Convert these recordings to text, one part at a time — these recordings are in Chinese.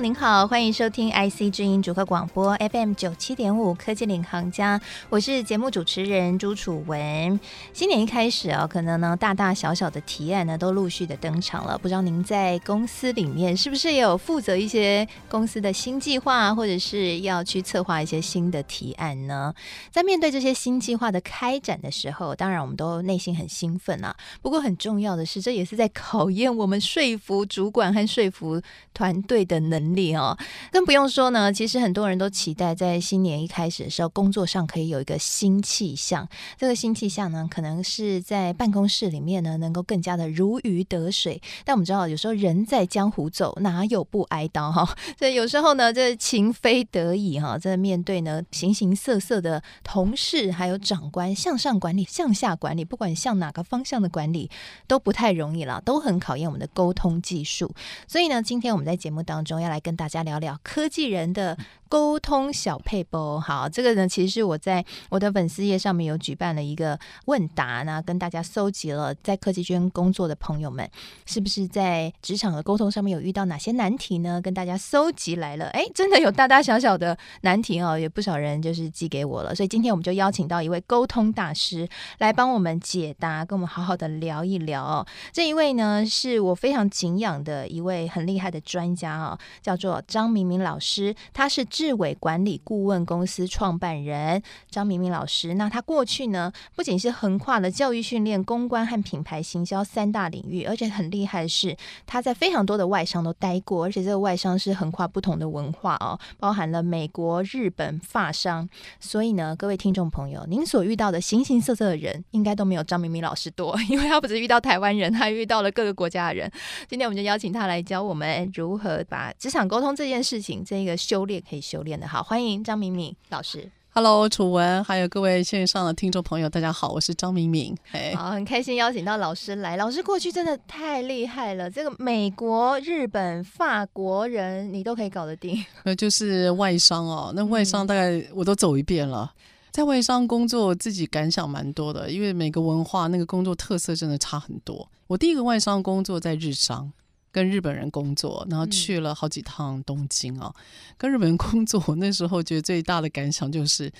您好，欢迎收听 IC 之音主客广播 FM 九七点五科技领航家，我是节目主持人朱楚文。新年一开始啊，可能呢大大小小的提案呢都陆续的登场了。不知道您在公司里面是不是也有负责一些公司的新计划，或者是要去策划一些新的提案呢？在面对这些新计划的开展的时候，当然我们都内心很兴奋啊。不过很重要的是，这也是在考验我们说服主管和说服团队的。能能力哦，更不用说呢。其实很多人都期待在新年一开始的时候，工作上可以有一个新气象。这个新气象呢，可能是在办公室里面呢，能够更加的如鱼得水。但我们知道，有时候人在江湖走，哪有不挨刀哈？所以有时候呢，这情非得已哈，在面对呢形形色色的同事，还有长官，向上管理、向下管理，不管向哪个方向的管理，都不太容易了，都很考验我们的沟通技术。所以呢，今天我们在节目当中。要来跟大家聊聊科技人的沟通小撇步。好，这个呢，其实是我在我的粉丝页上面有举办了一个问答呢，跟大家搜集了在科技圈工作的朋友们，是不是在职场的沟通上面有遇到哪些难题呢？跟大家搜集来了，哎，真的有大大小小的难题哦，有不少人就是寄给我了，所以今天我们就邀请到一位沟通大师来帮我们解答，跟我们好好的聊一聊。这一位呢，是我非常敬仰的一位很厉害的专家哦。叫做张明明老师，他是智伟管理顾问公司创办人。张明明老师，那他过去呢，不仅是横跨了教育训练、公关和品牌行销三大领域，而且很厉害的是，他在非常多的外商都待过，而且这个外商是横跨不同的文化哦，包含了美国、日本、法商。所以呢，各位听众朋友，您所遇到的形形色色的人，应该都没有张明明老师多，因为他不止遇到台湾人，他还遇到了各个国家的人。今天我们就邀请他来教我们如何把职场沟通这件事情，这个修炼可以修炼的好。欢迎张敏敏老师。Hello，楚文，还有各位线上的听众朋友，大家好，我是张明敏。Hey、好，很开心邀请到老师来。老师过去真的太厉害了，这个美国、日本、法国人你都可以搞得定。那，就是外商哦，那外商大概我都走一遍了。嗯、在外商工作，我自己感想蛮多的，因为每个文化那个工作特色真的差很多。我第一个外商工作在日商。跟日本人工作，然后去了好几趟东京啊。嗯、跟日本人工作，我那时候觉得最大的感想就是，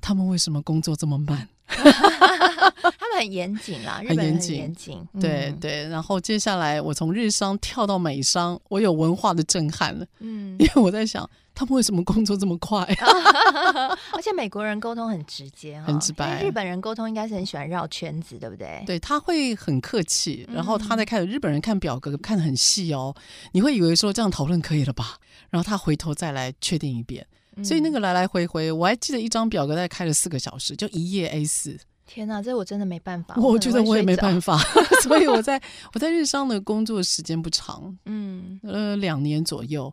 他们为什么工作这么慢？他们很严谨啦，日本人很严谨。对对，然后接下来我从日商跳到美商，我有文化的震撼了。嗯，因为我在想。他们为什么工作这么快？而且美国人沟通很直接，很直白。日本人沟通应该是很喜欢绕圈子，对不对？对，他会很客气，然后他在看日本人看表格看得很细哦，你会以为说这样讨论可以了吧？然后他回头再来确定一遍，所以那个来来回回，我还记得一张表格大概开了四个小时，就一页 A 四。天哪，这我真的没办法。我觉得我也没办法，所以我在我在日商的工作时间不长，嗯，呃，两年左右。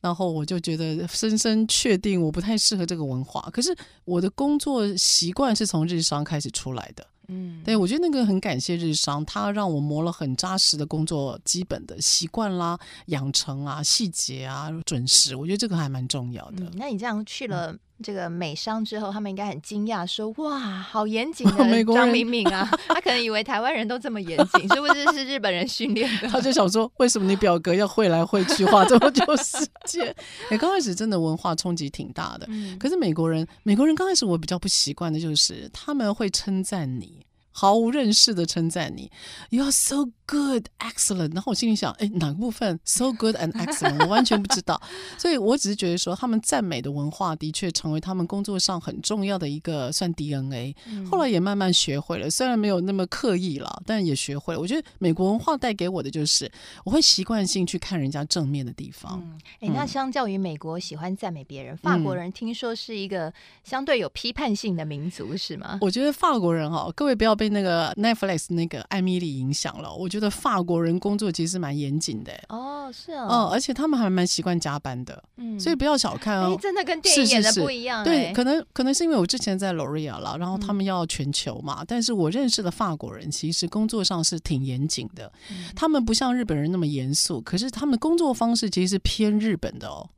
然后我就觉得深深确定我不太适合这个文化，可是我的工作习惯是从日商开始出来的，嗯，对，我觉得那个很感谢日商，他让我磨了很扎实的工作基本的习惯啦、养成啊、细节啊、准时，我觉得这个还蛮重要的。嗯，那你这样去了。嗯这个美商之后，他们应该很惊讶，说：“哇，好严谨 的张敏敏啊！”他可能以为台湾人都这么严谨，是不是是日本人训练的？他就想说：“为什么你表格要会来会去，花这么久时间？”哎，刚开始真的文化冲击挺大的。嗯、可是美国人，美国人刚开始我比较不习惯的就是他们会称赞你。毫无认识的称赞你，You are so good, excellent。然后我心里想，哎，哪个部分 so good and excellent？我完全不知道。所以我只是觉得说，他们赞美的文化的确成为他们工作上很重要的一个算 DNA。后来也慢慢学会了，虽然没有那么刻意了，但也学会了。我觉得美国文化带给我的就是，我会习惯性去看人家正面的地方。哎、嗯，那相较于美国喜欢赞美别人，法国人听说是一个相对有批判性的民族，是吗？我觉得法国人哈，各位不要。被那个 Netflix 那个艾米丽影响了，我觉得法国人工作其实蛮严谨的哦，是啊，哦，而且他们还蛮习惯加班的，嗯，所以不要小看哦，真的跟电影演的不一样，对，可能可能是因为我之前在 L'Oreal 了，然后他们要全球嘛，嗯、但是我认识的法国人其实工作上是挺严谨的，嗯、他们不像日本人那么严肃，可是他们工作方式其实是偏日本的哦。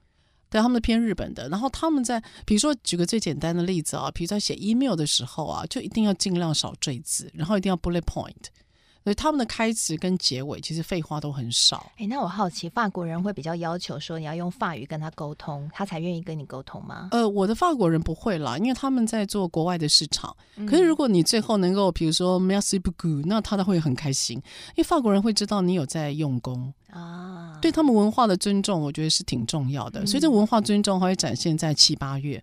对，他们偏日本的。然后他们在，比如说举个最简单的例子啊，比如在写 email 的时候啊，就一定要尽量少赘字，然后一定要 bullet point。所以他们的开词跟结尾其实废话都很少。哎，那我好奇，法国人会比较要求说你要用法语跟他沟通，他才愿意跟你沟通吗？呃，我的法国人不会啦，因为他们在做国外的市场。嗯、可是如果你最后能够，比如说 merci beaucoup，那他都会很开心，因为法国人会知道你有在用功啊。对他们文化的尊重，我觉得是挺重要的。嗯、所以这文化尊重还会展现在七八月，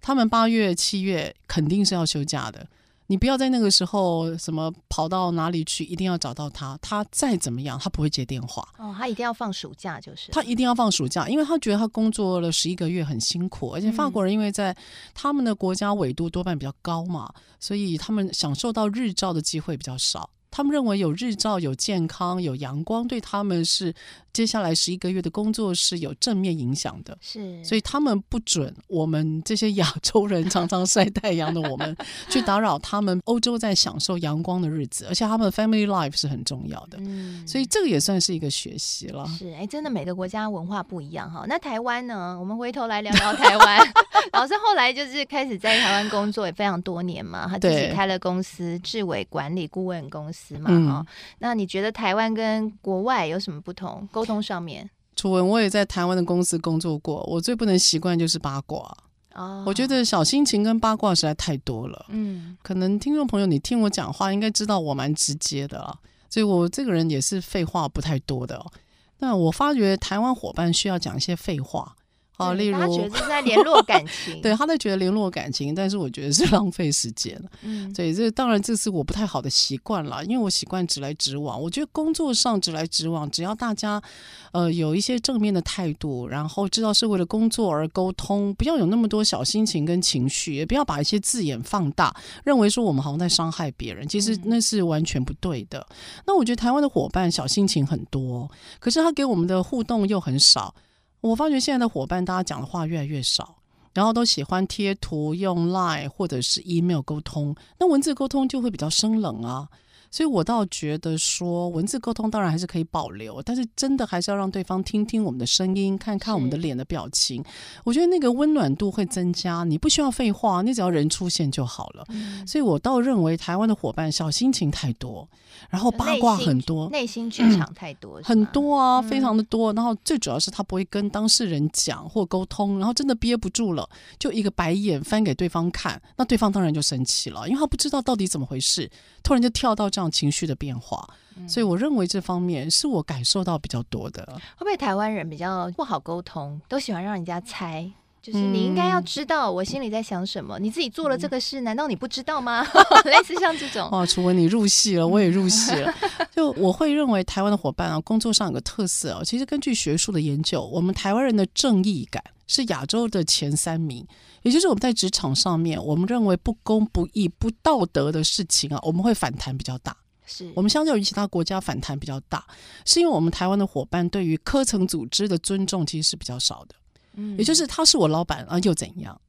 他们八月、七月肯定是要休假的。你不要在那个时候什么跑到哪里去，一定要找到他。他再怎么样，他不会接电话。哦，他一定要放暑假，就是他一定要放暑假，因为他觉得他工作了十一个月很辛苦，而且法国人因为在他们的国家纬度多半比较高嘛，所以他们享受到日照的机会比较少。他们认为有日照、有健康、有阳光，对他们是接下来十一个月的工作是有正面影响的。是，所以他们不准我们这些亚洲人常常晒太阳的我们去打扰他们欧洲在享受阳光的日子，而且他们的 family life 是很重要的。嗯，所以这个也算是一个学习了。是，哎，真的每个国家文化不一样哈。那台湾呢？我们回头来聊聊台湾。老师后来就是开始在台湾工作也非常多年嘛，他自己开了公司，智伟管理顾问公司。嗯、那你觉得台湾跟国外有什么不同？沟通上面，楚文，我也在台湾的公司工作过，我最不能习惯就是八卦。哦，我觉得小心情跟八卦实在太多了。嗯，可能听众朋友你听我讲话，应该知道我蛮直接的啊，所以我这个人也是废话不太多的。那我发觉台湾伙伴需要讲一些废话。哦，例如他觉得是在联络感情，对，他在觉得联络感情，但是我觉得是浪费时间。嗯，对，这当然这是我不太好的习惯了，因为我习惯直来直往。我觉得工作上直来直往，只要大家呃有一些正面的态度，然后知道是为了工作而沟通，不要有那么多小心情跟情绪，也不要把一些字眼放大，认为说我们好像在伤害别人，其实那是完全不对的。嗯，那我觉得台湾的伙伴小心情很多，可是他给我们的互动又很少。我发觉现在的伙伴，大家讲的话越来越少，然后都喜欢贴图、用 Line 或者是 email 沟通，那文字沟通就会比较生冷啊。所以我倒觉得说，文字沟通当然还是可以保留，但是真的还是要让对方听听我们的声音，看看我们的脸的表情。我觉得那个温暖度会增加。你不需要废话，你只要人出现就好了。嗯、所以我倒认为台湾的伙伴小心情太多，然后八卦很多，内心剧场太多，嗯、很多啊，非常的多。然后最主要是他不会跟当事人讲或沟通，然后真的憋不住了，就一个白眼翻给对方看，那对方当然就生气了，因为他不知道到底怎么回事，突然就跳到这样情绪的变化，所以我认为这方面是我感受到比较多的。会不会台湾人比较不好沟通，都喜欢让人家猜？就是你应该要知道我心里在想什么，你自己做了这个事，难道你不知道吗？类似像这种。哦，楚文，你入戏了，我也入戏了。就我会认为台湾的伙伴啊，工作上有个特色哦，其实根据学术的研究，我们台湾人的正义感是亚洲的前三名。也就是我们在职场上面，我们认为不公不义、不道德的事情啊，我们会反弹比较大。是我们相较于其他国家反弹比较大，是因为我们台湾的伙伴对于科层组织的尊重其实是比较少的。嗯，也就是他是我老板啊，又怎样？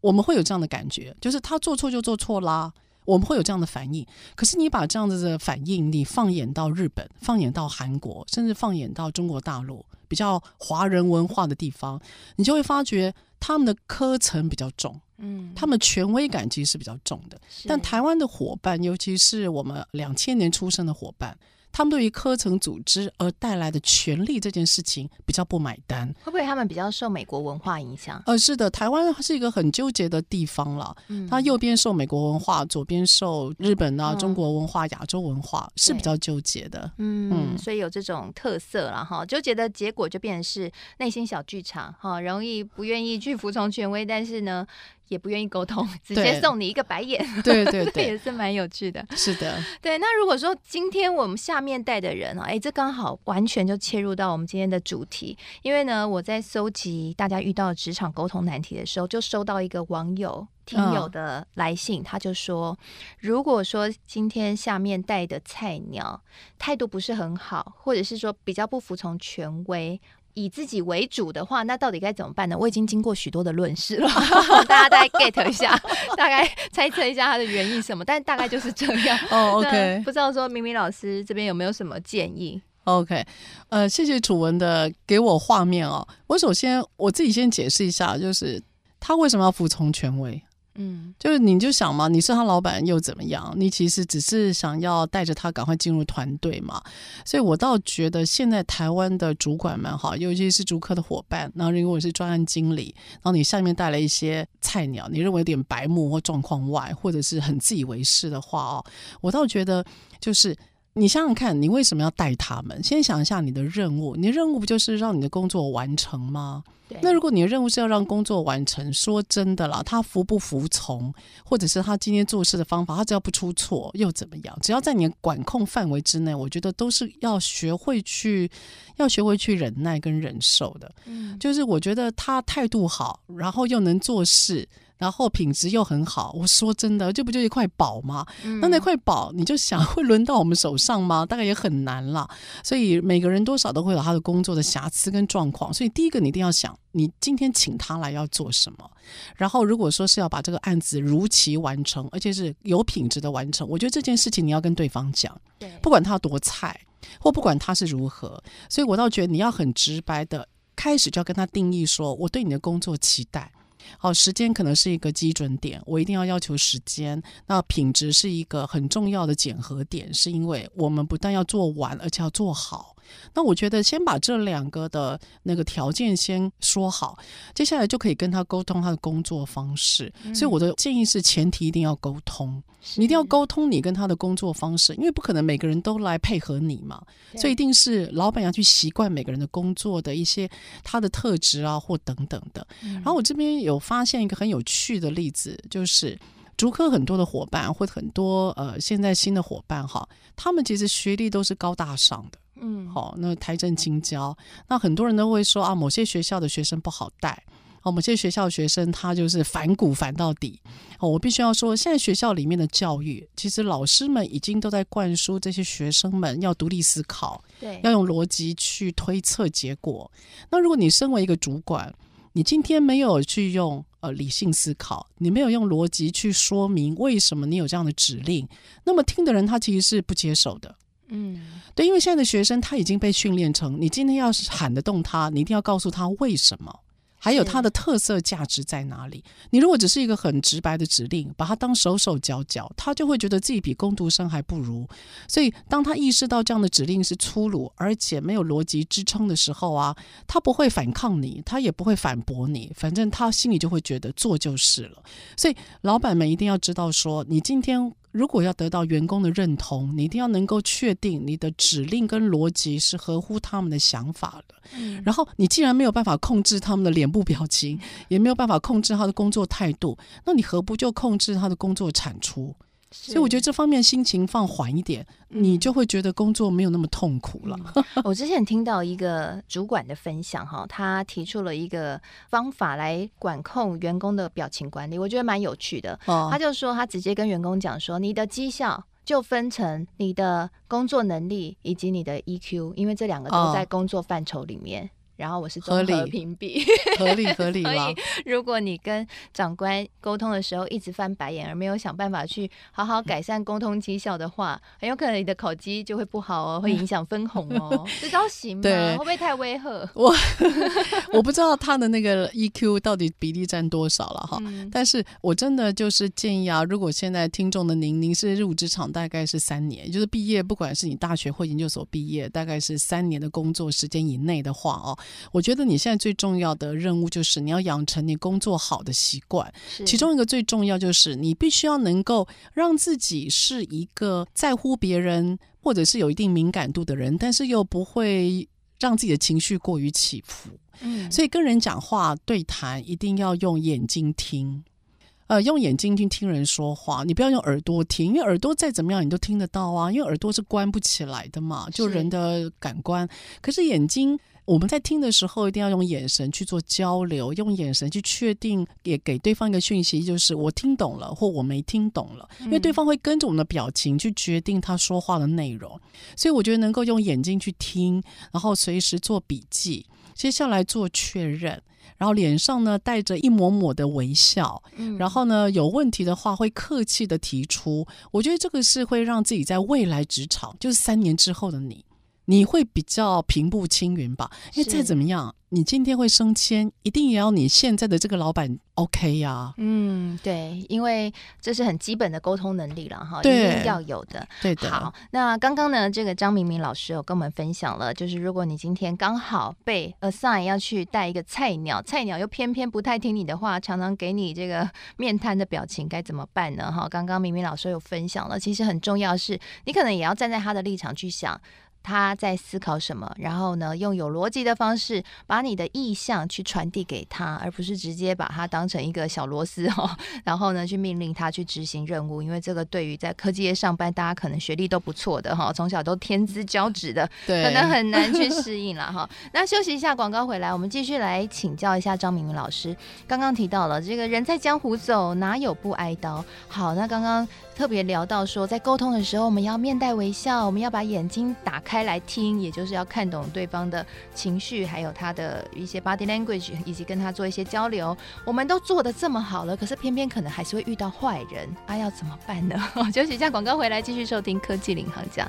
我们会有这样的感觉，就是他做错就做错啦，我们会有这样的反应。可是你把这样子的反应，你放眼到日本，放眼到韩国，甚至放眼到中国大陆比较华人文化的地方，你就会发觉他们的科层比较重，嗯，他们权威感其实是比较重的。但台湾的伙伴，尤其是我们两千年出生的伙伴。他们对于科层组织而带来的权力这件事情比较不买单，会不会他们比较受美国文化影响？呃，是的，台湾是一个很纠结的地方了。嗯，它右边受美国文化，左边受日本啊、嗯、中国文化、亚洲文化，是比较纠结的。嗯嗯，所以有这种特色了哈。纠结的结果就变成是内心小剧场哈，容易不愿意去服从权威，但是呢。也不愿意沟通，直接送你一个白眼，对 对对，也是蛮有趣的。是的，对。那如果说今天我们下面带的人啊，哎，这刚好完全就切入到我们今天的主题。因为呢，我在搜集大家遇到职场沟通难题的时候，就收到一个网友听友的来信，哦、他就说，如果说今天下面带的菜鸟态度不是很好，或者是说比较不服从权威。以自己为主的话，那到底该怎么办呢？我已经经过许多的论述了，大家再 get 一下，大概猜测一下它的原因什么，但大概就是这样。哦、oh，OK，不知道说明明老师这边有没有什么建议？OK，呃，谢谢楚文的给我画面哦。我首先我自己先解释一下，就是他为什么要服从权威？嗯，就是你就想嘛，你是他老板又怎么样？你其实只是想要带着他赶快进入团队嘛。所以我倒觉得现在台湾的主管们哈，尤其是竹科的伙伴，然后如果是专案经理，然后你下面带了一些菜鸟，你认为有点白目或状况外，或者是很自以为是的话哦，我倒觉得就是。你想想看，你为什么要带他们？先想一下你的任务，你的任务不就是让你的工作完成吗？对。那如果你的任务是要让工作完成，说真的啦，他服不服从，或者是他今天做事的方法，他只要不出错又怎么样？只要在你的管控范围之内，我觉得都是要学会去，要学会去忍耐跟忍受的。嗯，就是我觉得他态度好，然后又能做事。然后品质又很好，我说真的，这不就一块宝吗？嗯、那那块宝，你就想会轮到我们手上吗？大概也很难了。所以每个人多少都会有他的工作的瑕疵跟状况。所以第一个，你一定要想，你今天请他来要做什么。然后如果说是要把这个案子如期完成，而且是有品质的完成，我觉得这件事情你要跟对方讲，对，不管他多菜，或不管他是如何。所以我倒觉得你要很直白的开始就要跟他定义说，我对你的工作期待。好，时间可能是一个基准点，我一定要要求时间。那品质是一个很重要的检核点，是因为我们不但要做完，而且要做好。那我觉得先把这两个的那个条件先说好，接下来就可以跟他沟通他的工作方式。嗯、所以我的建议是，前提一定要沟通，你一定要沟通你跟他的工作方式，因为不可能每个人都来配合你嘛。所以一定是老板要去习惯每个人的工作的一些他的特质啊，或等等的。嗯、然后我这边有发现一个很有趣的例子，就是竹科很多的伙伴或很多呃现在新的伙伴哈，他们其实学历都是高大上的。嗯，好，那台正清交，那很多人都会说啊，某些学校的学生不好带，哦，某些学校的学生他就是反骨反到底。哦，我必须要说，现在学校里面的教育，其实老师们已经都在灌输这些学生们要独立思考，对，要用逻辑去推测结果。那如果你身为一个主管，你今天没有去用呃理性思考，你没有用逻辑去说明为什么你有这样的指令，那么听的人他其实是不接受的。嗯，对，因为现在的学生他已经被训练成，你今天要是喊得动他，你一定要告诉他为什么。还有它的特色价值在哪里？你如果只是一个很直白的指令，把它当手手脚脚，他就会觉得自己比工读生还不如。所以，当他意识到这样的指令是粗鲁而且没有逻辑支撑的时候啊，他不会反抗你，他也不会反驳你，反正他心里就会觉得做就是了。所以，老板们一定要知道说，你今天。如果要得到员工的认同，你一定要能够确定你的指令跟逻辑是合乎他们的想法的。嗯。然后你既然没有办法控制他们的脸部表情，也没有办法控制他的工作态度，那你何不就控制他的工作产出？所以我觉得这方面心情放缓一点，你就会觉得工作没有那么痛苦了。嗯、我之前听到一个主管的分享，哈，他提出了一个方法来管控员工的表情管理，我觉得蛮有趣的。哦、他就说，他直接跟员工讲说，你的绩效就分成你的工作能力以及你的 EQ，因为这两个都在工作范畴里面。哦然后我是综合评比，合理合理。所以如果你跟长官沟通的时候一直翻白眼，而没有想办法去好好改善沟通绩效的话，很有可能你的考绩就会不好哦，会影响分红哦。这招行吗？对会不会太威吓？我我不知道他的那个 EQ 到底比例占多少了哈。嗯、但是我真的就是建议啊，如果现在听众的您，您是入职场大概是三年，就是毕业，不管是你大学或研究所毕业，大概是三年的工作时间以内的话哦。我觉得你现在最重要的任务就是你要养成你工作好的习惯，其中一个最重要就是你必须要能够让自己是一个在乎别人或者是有一定敏感度的人，但是又不会让自己的情绪过于起伏。嗯，所以跟人讲话对谈一定要用眼睛听，呃，用眼睛去听人说话，你不要用耳朵听，因为耳朵再怎么样你都听得到啊，因为耳朵是关不起来的嘛，就人的感官。是可是眼睛。我们在听的时候，一定要用眼神去做交流，用眼神去确定，也给对方一个讯息，就是我听懂了，或我没听懂了。因为对方会跟着我们的表情去决定他说话的内容，所以我觉得能够用眼睛去听，然后随时做笔记，接下来做确认，然后脸上呢带着一抹抹的微笑，然后呢有问题的话会客气的提出。我觉得这个是会让自己在未来职场，就是三年之后的你。你会比较平步青云吧？因为再怎么样，你今天会升迁，一定也要你现在的这个老板 OK 呀、啊。嗯，对，因为这是很基本的沟通能力了哈，一定要有的。对的。好，那刚刚呢，这个张明明老师有跟我们分享了，就是如果你今天刚好被 assign 要去带一个菜鸟，菜鸟又偏偏不太听你的话，常常给你这个面瘫的表情，该怎么办呢？哈，刚刚明明老师有分享了，其实很重要是，你可能也要站在他的立场去想。他在思考什么？然后呢，用有逻辑的方式把你的意向去传递给他，而不是直接把他当成一个小螺丝哦。然后呢，去命令他去执行任务。因为这个对于在科技业上班，大家可能学历都不错的哈，从小都天资骄子的，可能很难去 适应了哈。那休息一下，广告回来，我们继续来请教一下张明明老师。刚刚提到了这个人在江湖走，哪有不挨刀？好，那刚刚。特别聊到说，在沟通的时候，我们要面带微笑，我们要把眼睛打开开来听，也就是要看懂对方的情绪，还有他的一些 body language，以及跟他做一些交流。我们都做的这么好了，可是偏偏可能还是会遇到坏人，啊，要怎么办呢？休息一下，广告回来继续收听科技领航家。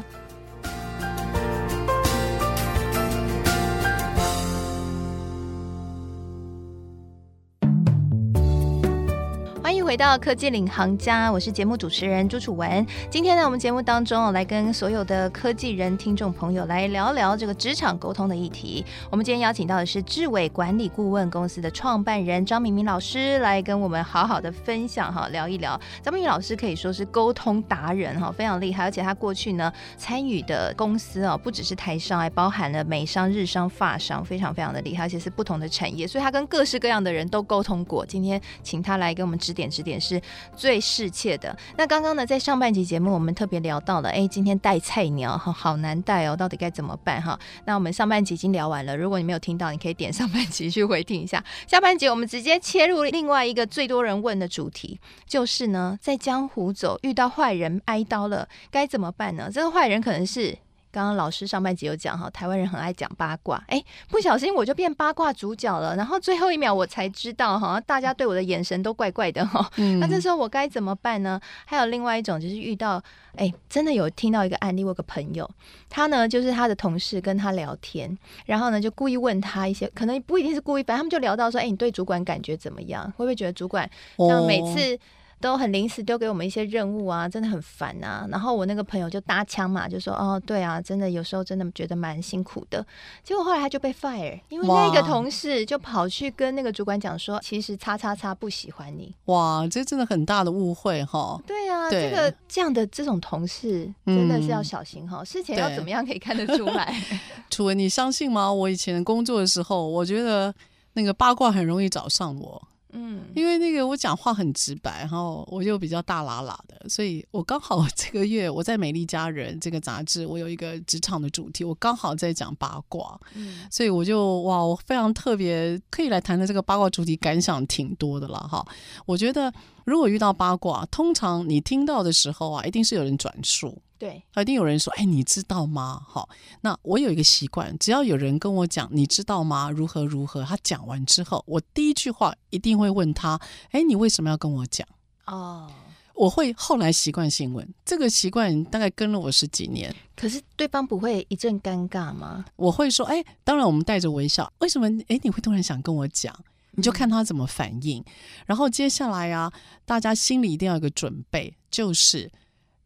回到科技领航家，我是节目主持人朱楚文。今天呢，我们节目当中来跟所有的科技人听众朋友来聊聊这个职场沟通的议题。我们今天邀请到的是智伟管理顾问公司的创办人张明明老师，来跟我们好好的分享哈，聊一聊。张明明老师可以说是沟通达人哈，非常厉害，而且他过去呢参与的公司啊，不只是台商，还包含了美商、日商、法商，非常非常的厉害，而且是不同的产业，所以他跟各式各样的人都沟通过。今天请他来给我们指点。指点是最适切的。那刚刚呢，在上半集节目，我们特别聊到了，哎，今天带菜鸟哈，好难带哦，到底该怎么办哈？那我们上半集已经聊完了，如果你没有听到，你可以点上半集去回听一下。下半集我们直接切入另外一个最多人问的主题，就是呢，在江湖走，遇到坏人挨刀了，该怎么办呢？这个坏人可能是。刚刚老师上半集有讲哈，台湾人很爱讲八卦，哎，不小心我就变八卦主角了。然后最后一秒我才知道哈，大家对我的眼神都怪怪的哈。嗯、那这时候我该怎么办呢？还有另外一种就是遇到，哎，真的有听到一个案例，我有个朋友，他呢就是他的同事跟他聊天，然后呢就故意问他一些，可能不一定是故意，反正他们就聊到说，哎，你对主管感觉怎么样？会不会觉得主管像每次？都很临时丢给我们一些任务啊，真的很烦啊。然后我那个朋友就搭腔嘛，就说：“哦，对啊，真的有时候真的觉得蛮辛苦的。”结果后来他就被 fire，因为那个同事就跑去跟那个主管讲说：“其实叉叉叉不喜欢你。”哇，这真的很大的误会哈。对啊，对这个这样的这种同事真的是要小心哈。嗯、事前要怎么样可以看得出来？楚文，你相信吗？我以前工作的时候，我觉得那个八卦很容易找上我。嗯，因为那个我讲话很直白，然后我又比较大喇喇的，所以我刚好这个月我在《美丽佳人》这个杂志，我有一个职场的主题，我刚好在讲八卦，嗯，所以我就哇，我非常特别可以来谈的这个八卦主题，感想挺多的了哈。我觉得如果遇到八卦，通常你听到的时候啊，一定是有人转述。对，一定有人说：“哎，你知道吗？”好，那我有一个习惯，只要有人跟我讲“你知道吗？”如何如何，他讲完之后，我第一句话一定会问他：“哎，你为什么要跟我讲？”哦，我会后来习惯性问，这个习惯大概跟了我十几年。可是对方不会一阵尴尬吗？我会说：“哎，当然，我们带着微笑。为什么？哎，你会突然想跟我讲？你就看他怎么反应。嗯、然后接下来啊，大家心里一定要有个准备，就是。”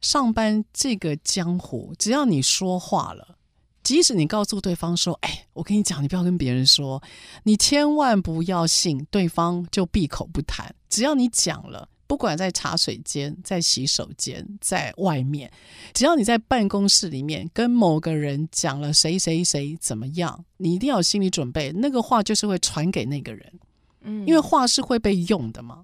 上班这个江湖，只要你说话了，即使你告诉对方说：“哎，我跟你讲，你不要跟别人说，你千万不要信。”对方就闭口不谈。只要你讲了，不管在茶水间、在洗手间、在外面，只要你在办公室里面跟某个人讲了谁谁谁怎么样，你一定要有心理准备，那个话就是会传给那个人。嗯，因为话是会被用的嘛。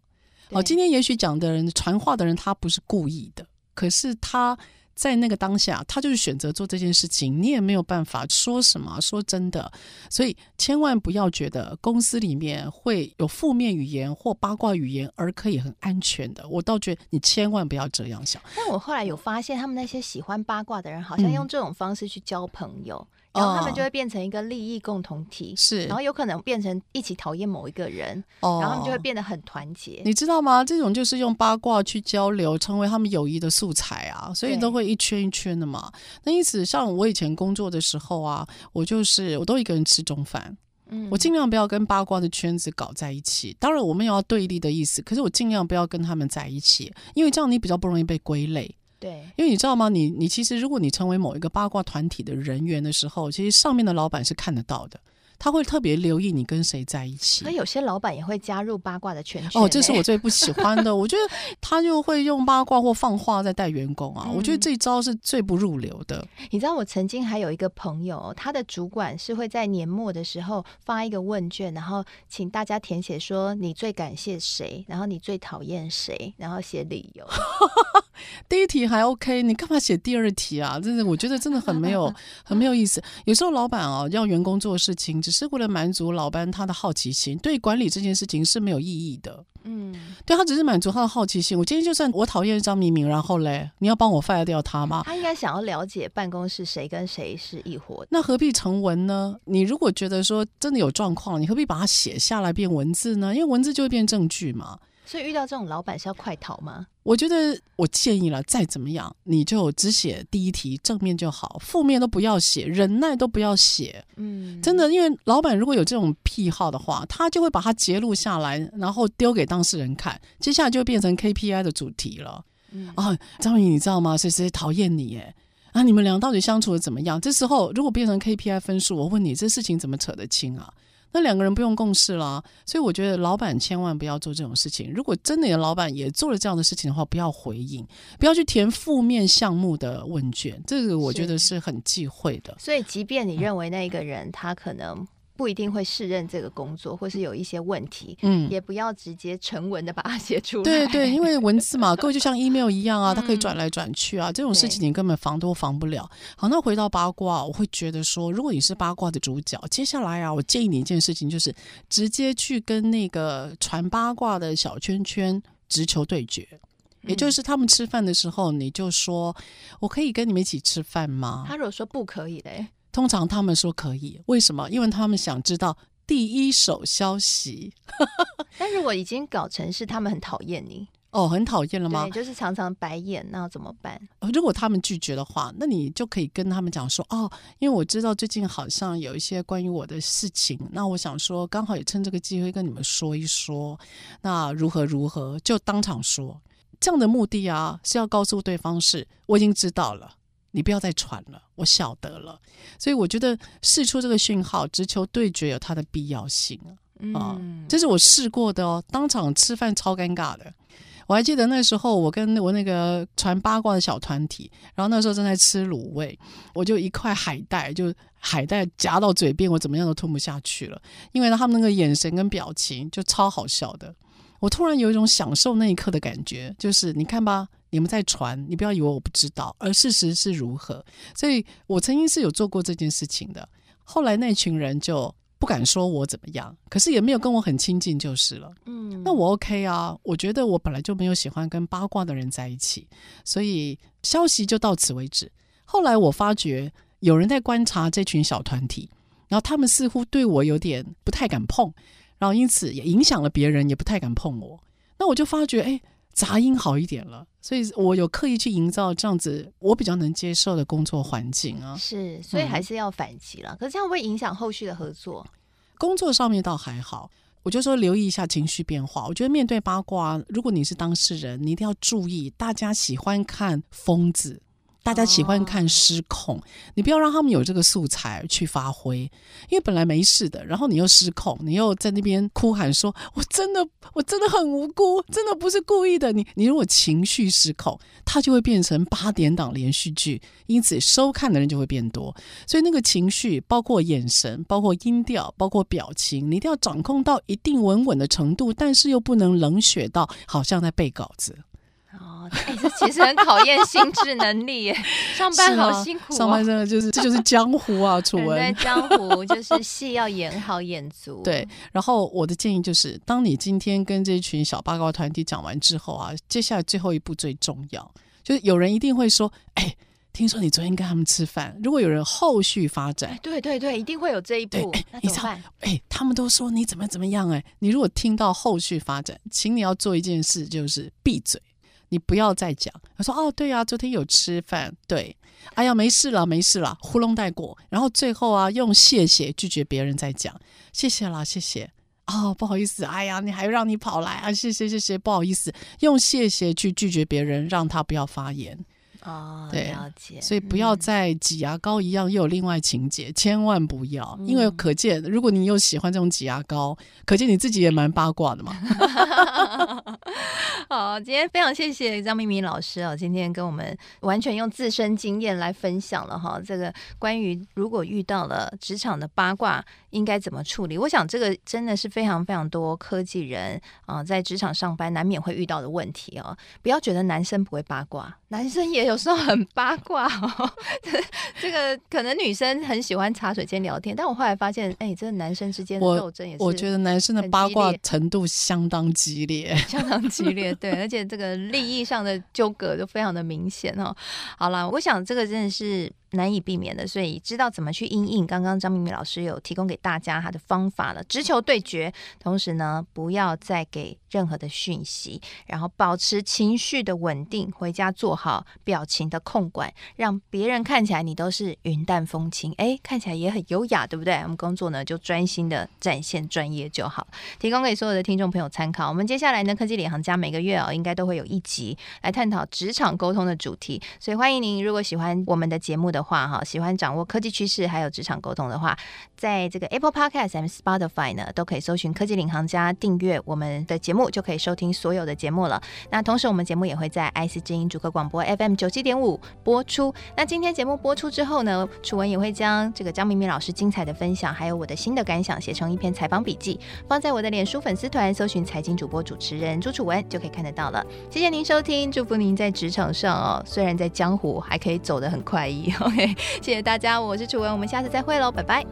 哦，今天也许讲的人传话的人，他不是故意的。可是他在那个当下，他就是选择做这件事情，你也没有办法说什么。说真的，所以千万不要觉得公司里面会有负面语言或八卦语言而可以很安全的。我倒觉得你千万不要这样想。但我后来有发现，他们那些喜欢八卦的人，好像用这种方式去交朋友。嗯然后他们就会变成一个利益共同体，是，然后有可能变成一起讨厌某一个人，哦，然后他们就会变得很团结。你知道吗？这种就是用八卦去交流，成为他们友谊的素材啊，所以都会一圈一圈的嘛。那因此，像我以前工作的时候啊，我就是我都一个人吃中饭。嗯，我尽量不要跟八卦的圈子搞在一起。当然，我们也要对立的意思，可是我尽量不要跟他们在一起，因为这样你比较不容易被归类。对，因为你知道吗？你你其实，如果你成为某一个八卦团体的人员的时候，其实上面的老板是看得到的。他会特别留意你跟谁在一起。那有些老板也会加入八卦的圈圈。哦，这是我最不喜欢的。我觉得他就会用八卦或放话在带员工啊。嗯、我觉得这一招是最不入流的。你知道，我曾经还有一个朋友，他的主管是会在年末的时候发一个问卷，然后请大家填写说你最感谢谁，然后你最讨厌谁，然后写理由。第一题还 OK，你干嘛写第二题啊？真的，我觉得真的很没有 很没有意思。有时候老板哦，要员工做事情，只是为了满足老板他的好奇心，对管理这件事情是没有意义的。嗯，对，他只是满足他的好奇心。我今天就算我讨厌张明明，然后嘞，你要帮我 fire 掉他吗？他应该想要了解办公室谁跟谁是一伙的。那何必成文呢？你如果觉得说真的有状况，你何必把它写下来变文字呢？因为文字就会变证据嘛。所以遇到这种老板是要快逃吗？我觉得我建议了，再怎么样你就只写第一题正面就好，负面都不要写，忍耐都不要写。嗯，真的，因为老板如果有这种癖好的话，他就会把它截录下来，然后丢给当事人看，接下来就变成 KPI 的主题了。嗯啊，张宇，你知道吗？谁谁讨厌你？耶，啊，你们俩到底相处的怎么样？这时候如果变成 KPI 分数，我问你，这事情怎么扯得清啊？那两个人不用共事了，所以我觉得老板千万不要做这种事情。如果真的有老板也做了这样的事情的话，不要回应，不要去填负面项目的问卷，这个我觉得是很忌讳的。所以，即便你认为那个人他可能。不一定会适任这个工作，或是有一些问题，嗯，也不要直接成文的把它写出来。对对，因为文字嘛，各位就像 email 一样啊，它可以转来转去啊，这种事情你根本防都防不了。好，那回到八卦，我会觉得说，如果你是八卦的主角，接下来啊，我建议你一件事情，就是直接去跟那个传八卦的小圈圈直球对决，也就是他们吃饭的时候，你就说，我可以跟你们一起吃饭吗？他如果说不可以嘞？通常他们说可以，为什么？因为他们想知道第一手消息。但如果已经搞成是他们很讨厌你哦，很讨厌了吗？对，就是常常白眼，那要怎么办？如果他们拒绝的话，那你就可以跟他们讲说哦，因为我知道最近好像有一些关于我的事情，那我想说刚好也趁这个机会跟你们说一说，那如何如何就当场说。这样的目的啊，是要告诉对方是我已经知道了。你不要再传了，我晓得了。所以我觉得试出这个讯号，直球对决有它的必要性啊。嗯、啊，这是我试过的哦，当场吃饭超尴尬的。我还记得那时候，我跟我那个传八卦的小团体，然后那时候正在吃卤味，我就一块海带，就海带夹到嘴边，我怎么样都吞不下去了，因为他们那个眼神跟表情就超好笑的。我突然有一种享受那一刻的感觉，就是你看吧。你们在传，你不要以为我不知道，而事实是如何。所以我曾经是有做过这件事情的。后来那群人就不敢说我怎么样，可是也没有跟我很亲近就是了。嗯，那我 OK 啊。我觉得我本来就没有喜欢跟八卦的人在一起，所以消息就到此为止。后来我发觉有人在观察这群小团体，然后他们似乎对我有点不太敢碰，然后因此也影响了别人，也不太敢碰我。那我就发觉，哎。杂音好一点了，所以我有刻意去营造这样子我比较能接受的工作环境啊。是，所以还是要反击了。嗯、可是这样会影响后续的合作？工作上面倒还好，我就说留意一下情绪变化。我觉得面对八卦，如果你是当事人，你一定要注意，大家喜欢看疯子。大家喜欢看失控，你不要让他们有这个素材去发挥，因为本来没事的，然后你又失控，你又在那边哭喊说：“我真的，我真的很无辜，真的不是故意的。”你你如果情绪失控，它就会变成八点档连续剧，因此收看的人就会变多。所以那个情绪，包括眼神，包括音调，包括表情，你一定要掌控到一定稳稳的程度，但是又不能冷血到好像在背稿子。哦，哎，这其实很考验心智能力耶。上班好辛苦，哦，上班真的就是这就是江湖啊，楚文。在江湖就是戏要演好演足。对，然后我的建议就是，当你今天跟这群小八卦团体讲完之后啊，接下来最后一步最重要，就是有人一定会说，哎，听说你昨天跟他们吃饭，如果有人后续发展，对对对，一定会有这一步。你知道，哎，他们都说你怎么怎么样，哎，你如果听到后续发展，请你要做一件事，就是闭嘴，你不要再讲。他说，哦，对啊，昨天有吃饭，对，哎呀，没事了，没事了，糊弄带过。然后最后啊，用谢谢拒绝别人再讲，谢谢啦，谢谢。哦，不好意思，哎呀，你还让你跑来啊？谢谢谢谢，不好意思，用谢谢去拒绝别人，让他不要发言。哦，对，了解。所以不要再挤牙膏一样，又有另外情节，嗯、千万不要，因为可见，如果你又喜欢这种挤牙膏，可见你自己也蛮八卦的嘛。好，今天非常谢谢张明明老师啊，今天跟我们完全用自身经验来分享了哈，这个关于如果遇到了职场的八卦应该怎么处理，我想这个真的是非常非常多科技人啊在职场上班难免会遇到的问题哦。不要觉得男生不会八卦，男生也有时候很八卦哦。这个可能女生很喜欢茶水间聊天，但我后来发现，哎、欸，这个男生之间的斗争也是，我觉得男生的八卦程度相当激烈，相当激烈。对，而且这个利益上的纠葛就非常的明显哦。好了，我想这个真的是。难以避免的，所以知道怎么去应应。刚刚张明敏老师有提供给大家他的方法了，直球对决，同时呢，不要再给任何的讯息，然后保持情绪的稳定，回家做好表情的控管，让别人看起来你都是云淡风轻，哎，看起来也很优雅，对不对？我们工作呢就专心的展现专业就好，提供给所有的听众朋友参考。我们接下来呢，科技领航家每个月哦，应该都会有一集来探讨职场沟通的主题，所以欢迎您，如果喜欢我们的节目的话哈，喜欢掌握科技趋势还有职场沟通的话，在这个 Apple Podcast 和 Spotify 呢，都可以搜寻科技领航家，订阅我们的节目，就可以收听所有的节目了。那同时，我们节目也会在 IC 之音主客广播 FM 九七点五播出。那今天节目播出之后呢，楚文也会将这个张明明老师精彩的分享，还有我的新的感想，写成一篇采访笔记，放在我的脸书粉丝团，搜寻财经主播主持人朱楚文，就可以看得到了。谢谢您收听，祝福您在职场上哦，虽然在江湖还可以走得很快意。谢谢大家，我是楚文，我们下次再会喽，拜拜。